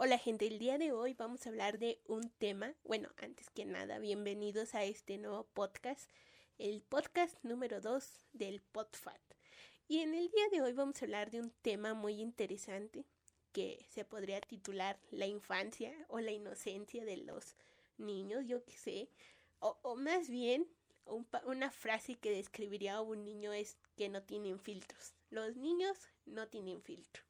Hola gente, el día de hoy vamos a hablar de un tema, bueno, antes que nada, bienvenidos a este nuevo podcast, el podcast número 2 del PodFat. Y en el día de hoy vamos a hablar de un tema muy interesante que se podría titular la infancia o la inocencia de los niños, yo qué sé, o, más bien una frase que describiría a un niño es que no tienen filtros. Los niños no tienen filtro.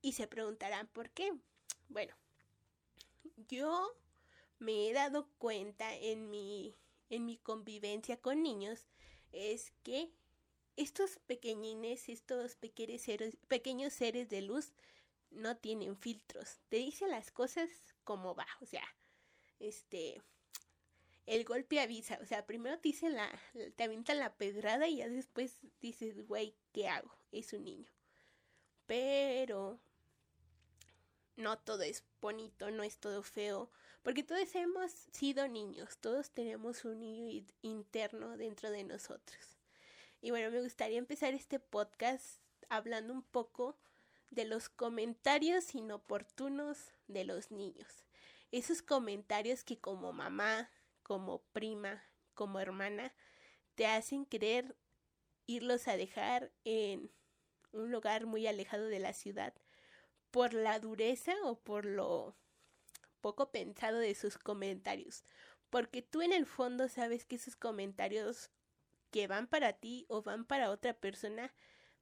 Y se preguntarán por qué. Bueno, yo me he dado cuenta en mi, en mi convivencia con niños es que estos pequeñines, estos pequeños seres, pequeños seres de luz no tienen filtros. Te dicen las cosas como va, o sea, este, el golpe avisa, o sea, primero te la, te avientan la pedrada y ya después dices, güey, ¿qué hago? Es un niño. Pero no todo es bonito, no es todo feo, porque todos hemos sido niños, todos tenemos un niño interno dentro de nosotros. Y bueno, me gustaría empezar este podcast hablando un poco de los comentarios inoportunos de los niños. Esos comentarios que como mamá, como prima, como hermana, te hacen querer irlos a dejar en un lugar muy alejado de la ciudad por la dureza o por lo poco pensado de sus comentarios. Porque tú en el fondo sabes que esos comentarios que van para ti o van para otra persona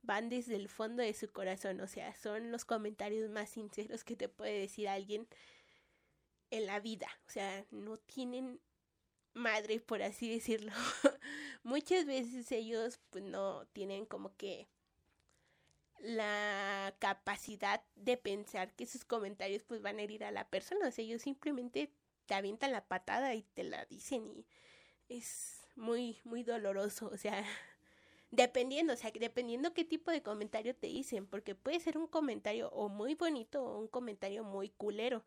van desde el fondo de su corazón. O sea, son los comentarios más sinceros que te puede decir alguien en la vida. O sea, no tienen madre, por así decirlo. Muchas veces ellos pues no tienen como que la capacidad de pensar que sus comentarios pues van a herir a la persona. O sea, ellos simplemente te avientan la patada y te la dicen y es muy, muy doloroso. O sea, dependiendo, o sea, dependiendo qué tipo de comentario te dicen, porque puede ser un comentario o muy bonito o un comentario muy culero.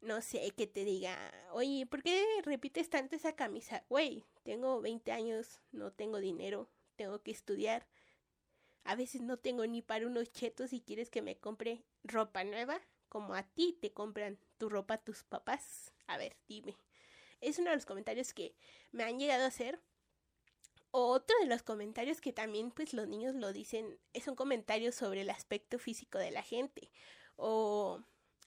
No sé, que te diga, oye, ¿por qué repites tanto esa camisa? Güey, tengo 20 años, no tengo dinero, tengo que estudiar a veces no tengo ni para unos chetos y quieres que me compre ropa nueva, como a ti te compran tu ropa tus papás. A ver, dime. Es uno de los comentarios que me han llegado a hacer. Otro de los comentarios que también pues los niños lo dicen es un comentario sobre el aspecto físico de la gente o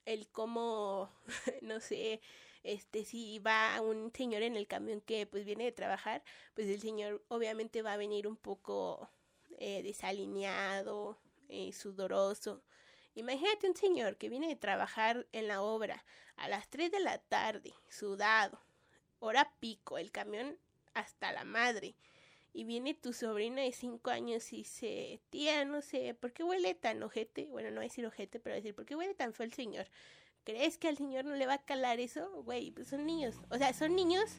el cómo, no sé, este, si va un señor en el camión que pues viene de trabajar, pues el señor obviamente va a venir un poco eh, desalineado, eh, sudoroso. Imagínate un señor que viene de trabajar en la obra a las 3 de la tarde, sudado, hora pico, el camión hasta la madre. Y viene tu sobrina de 5 años y dice, tía, no sé, ¿por qué huele tan ojete? Bueno, no voy a decir ojete, pero decir, ¿por qué huele tan feo el señor? ¿Crees que al señor no le va a calar eso? Güey, pues son niños. O sea, son niños,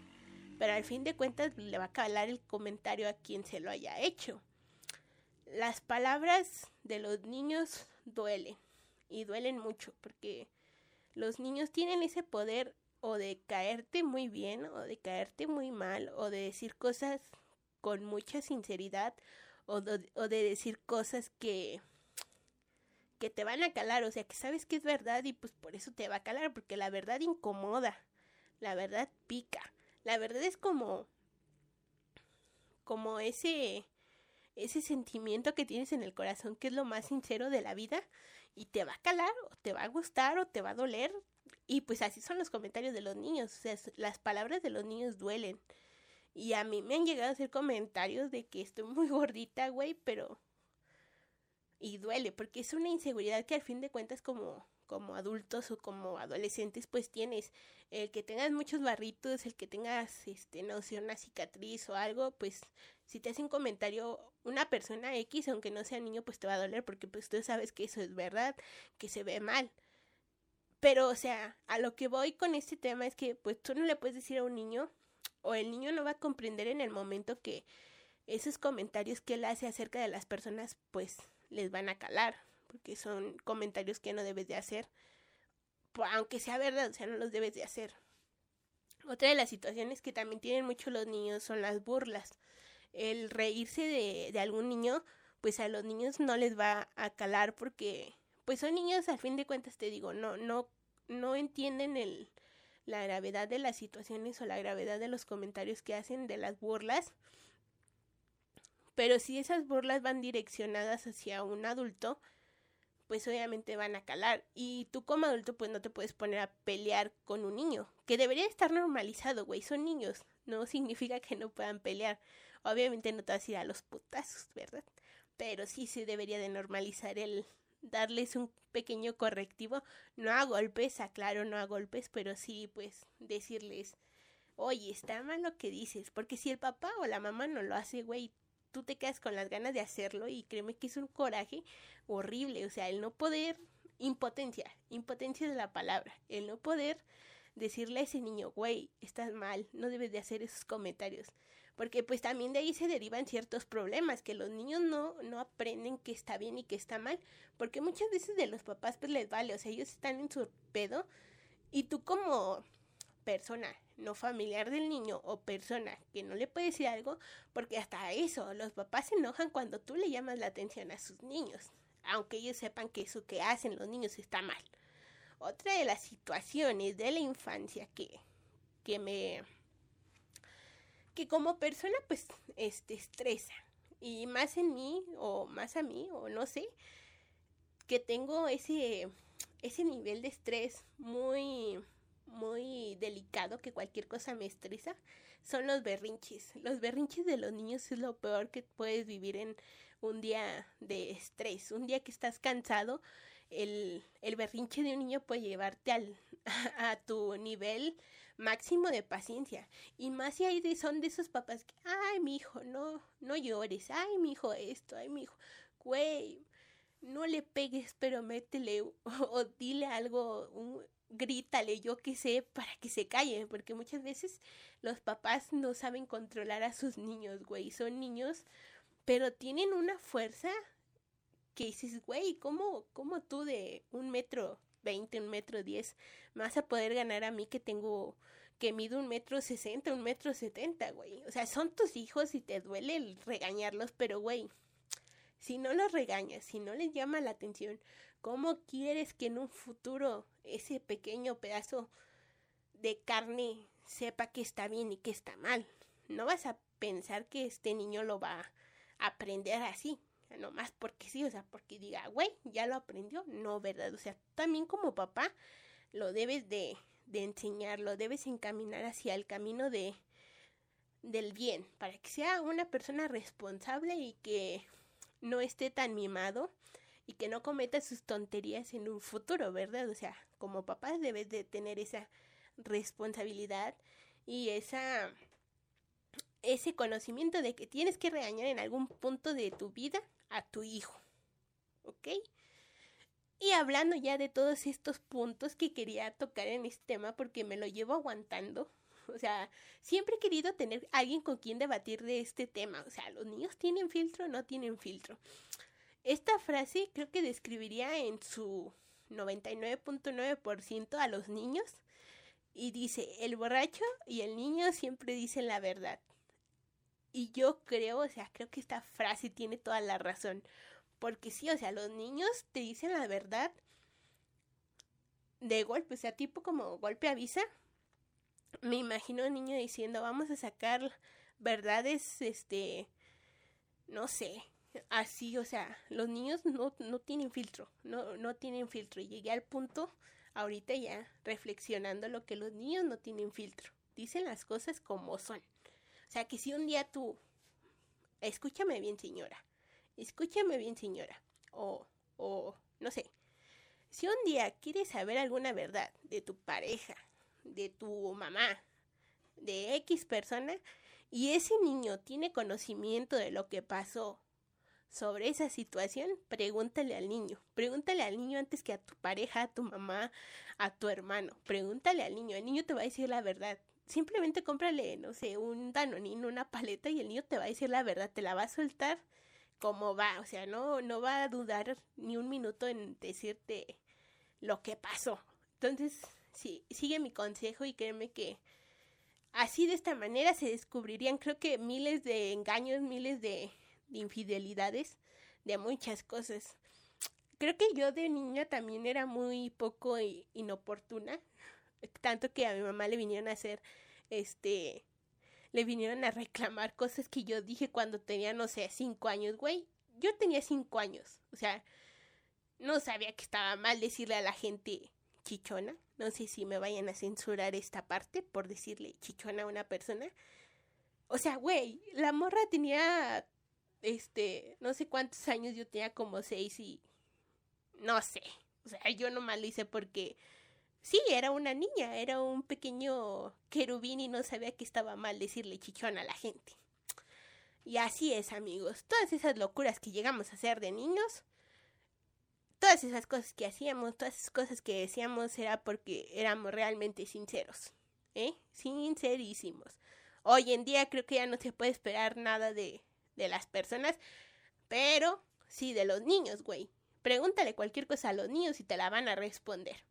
pero al fin de cuentas le va a calar el comentario a quien se lo haya hecho las palabras de los niños duelen y duelen mucho porque los niños tienen ese poder o de caerte muy bien o de caerte muy mal o de decir cosas con mucha sinceridad o de, o de decir cosas que que te van a calar, o sea, que sabes que es verdad y pues por eso te va a calar, porque la verdad incomoda, la verdad pica, la verdad es como como ese ese sentimiento que tienes en el corazón que es lo más sincero de la vida y te va a calar o te va a gustar o te va a doler y pues así son los comentarios de los niños, o sea, las palabras de los niños duelen. Y a mí me han llegado a hacer comentarios de que estoy muy gordita, güey, pero y duele porque es una inseguridad que al fin de cuentas como como adultos o como adolescentes pues tienes el que tengas muchos barritos el que tengas este no sé una cicatriz o algo pues si te hace un comentario una persona X, aunque no sea niño, pues te va a doler porque pues tú sabes que eso es verdad, que se ve mal. Pero, o sea, a lo que voy con este tema es que pues tú no le puedes decir a un niño o el niño no va a comprender en el momento que esos comentarios que él hace acerca de las personas pues les van a calar, porque son comentarios que no debes de hacer, aunque sea verdad, o sea, no los debes de hacer. Otra de las situaciones que también tienen mucho los niños son las burlas el reírse de, de algún niño, pues a los niños no les va a calar porque pues son niños, al fin de cuentas te digo, no, no, no entienden el, la gravedad de las situaciones o la gravedad de los comentarios que hacen de las burlas. Pero si esas burlas van direccionadas hacia un adulto, pues obviamente van a calar. Y tú como adulto pues no te puedes poner a pelear con un niño, que debería estar normalizado, güey, son niños, no significa que no puedan pelear. Obviamente no te vas a ir a los putazos, ¿verdad? Pero sí se debería de normalizar el darles un pequeño correctivo, no a golpes, aclaro, no a golpes, pero sí pues decirles, oye, está mal lo que dices, porque si el papá o la mamá no lo hace, güey, tú te quedas con las ganas de hacerlo y créeme que es un coraje horrible, o sea, el no poder, impotencia, impotencia de la palabra, el no poder decirle a ese niño, güey, estás mal, no debes de hacer esos comentarios. Porque pues también de ahí se derivan ciertos problemas, que los niños no, no aprenden que está bien y que está mal, porque muchas veces de los papás pues les vale, o sea, ellos están en su pedo y tú como persona no familiar del niño o persona que no le puede decir algo, porque hasta eso, los papás se enojan cuando tú le llamas la atención a sus niños, aunque ellos sepan que eso que hacen los niños está mal. Otra de las situaciones de la infancia que, que me... que como persona pues este, estresa, y más en mí, o más a mí, o no sé, que tengo ese, ese nivel de estrés muy muy delicado que cualquier cosa me estresa son los berrinches. Los berrinches de los niños es lo peor que puedes vivir en un día de estrés. Un día que estás cansado, el, el berrinche de un niño puede llevarte al, a, tu nivel máximo de paciencia. Y más si hay de, son de esos papás que, ay, mi hijo, no, no llores, ay, mi hijo, esto, ay, mi hijo, güey, no le pegues, pero métele o, dile algo, un, grítale, yo qué sé, para que se calle, porque muchas veces los papás no saben controlar a sus niños, güey, son niños, pero tienen una fuerza que dices, güey, ¿cómo, ¿cómo tú de un metro veinte, un metro diez, vas a poder ganar a mí que tengo, que mido un metro sesenta, un metro setenta, güey? O sea, son tus hijos y te duele el regañarlos, pero güey, si no los regañas, si no les llama la atención, ¿cómo quieres que en un futuro ese pequeño pedazo de carne sepa que está bien y que está mal? No vas a pensar que este niño lo va a aprender así, nomás porque sí, o sea, porque diga, güey, ya lo aprendió, no, ¿verdad? O sea, también como papá lo debes de, de enseñar, lo debes encaminar hacia el camino de del bien, para que sea una persona responsable y que no esté tan mimado y que no cometa sus tonterías en un futuro, ¿verdad? O sea, como papás debes de tener esa responsabilidad y esa ese conocimiento de que tienes que regañar en algún punto de tu vida a tu hijo. ¿Ok? Y hablando ya de todos estos puntos que quería tocar en este tema porque me lo llevo aguantando O sea, siempre he querido tener alguien con quien debatir de este tema. O sea, ¿los niños tienen filtro o no tienen filtro? Esta frase creo que describiría en su 99.9% a los niños. Y dice, el borracho y el niño siempre dicen la verdad. Y yo creo, o sea, creo que esta frase tiene toda la razón. Porque sí, o sea, los niños te dicen la verdad de golpe, o sea, tipo como golpe avisa, me imagino un niño diciendo, vamos a sacar verdades, este, no sé, así, o sea, los niños no, no tienen filtro, no, no tienen filtro. Y llegué al punto, ahorita ya, reflexionando lo que los niños no tienen filtro. Dicen las cosas como son. O sea, que si un día tú, escúchame bien señora, escúchame bien señora, o, o, no sé, si un día quieres saber alguna verdad de tu pareja, de tu mamá, de X persona, y ese niño tiene conocimiento de lo que pasó sobre esa situación, pregúntale al niño. Pregúntale al niño antes que a tu pareja, a tu mamá, a tu hermano. Pregúntale al niño. El niño te va a decir la verdad. Simplemente cómprale, no sé, un danonino, una paleta y el niño te va a decir la verdad. Te la va a soltar como va. O sea, no, no va a dudar ni un minuto en decirte lo que pasó. Entonces, sí, sigue mi consejo y créeme que así de esta manera se descubrirían creo que miles de engaños, miles de, infidelidades, de muchas cosas. creo que yo de niña también era muy poco inoportuna. Tanto que a mi mamá le vinieron a hacer, este, le vinieron a reclamar cosas que yo dije cuando tenía, no sé, cinco años, güey. Yo tenía cinco años, o sea, no sabía que estaba mal decirle a la gente chichona. No sé si me vayan a censurar esta parte por decirle chichona a una persona. O sea, güey, la morra tenía, este, no sé cuántos años, yo tenía como seis y, no sé, o sea, yo nomás lo hice porque, sí, era una niña, era un pequeño querubín y no sabía que estaba mal decirle chichona a la gente. Y así es, amigos, todas esas locuras que llegamos a hacer de niños, todas esas cosas que hacíamos, todas esas cosas que decíamos era porque éramos realmente sinceros, ¿eh? Sincerísimos. Hoy en día creo que ya no se puede esperar nada de, de las personas, pero sí de los niños, güey. Pregúntale cualquier cosa a los niños y te la van a responder.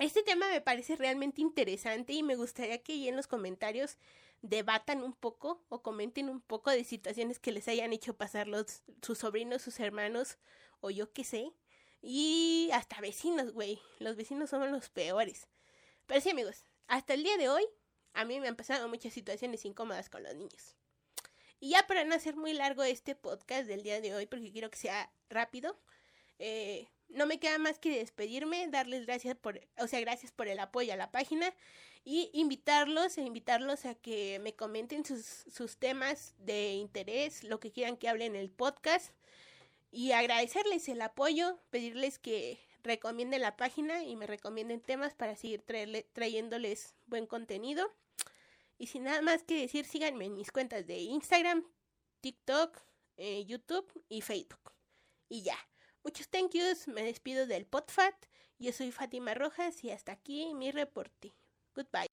Este tema me parece realmente interesante y me gustaría que en los comentarios debatan un poco o comenten un poco de situaciones que les hayan hecho pasar los, sus sobrinos, sus hermanos o yo qué sé. Y hasta vecinos, güey. Los vecinos son los peores. Pero sí, amigos, hasta el día de hoy a mí me han pasado muchas situaciones incómodas con los niños. Y ya para no hacer muy largo este podcast del día de hoy, porque quiero que sea rápido, eh, no me queda más que despedirme, darles gracias por, o sea, gracias por el apoyo a la página y invitarlos e invitarlos a que me comenten sus, sus temas de interés, lo que quieran que hable en el podcast y agradecerles el apoyo, pedirles que recomienden la página y me recomienden temas para seguir trayéndoles buen contenido. Y sin nada más que decir, síganme en mis cuentas de Instagram, TikTok, eh, YouTube y Facebook. Y ya. Muchos thank yous. Me despido del PodFat. Yo soy Fátima Rojas y hasta aquí mi reporte. Goodbye.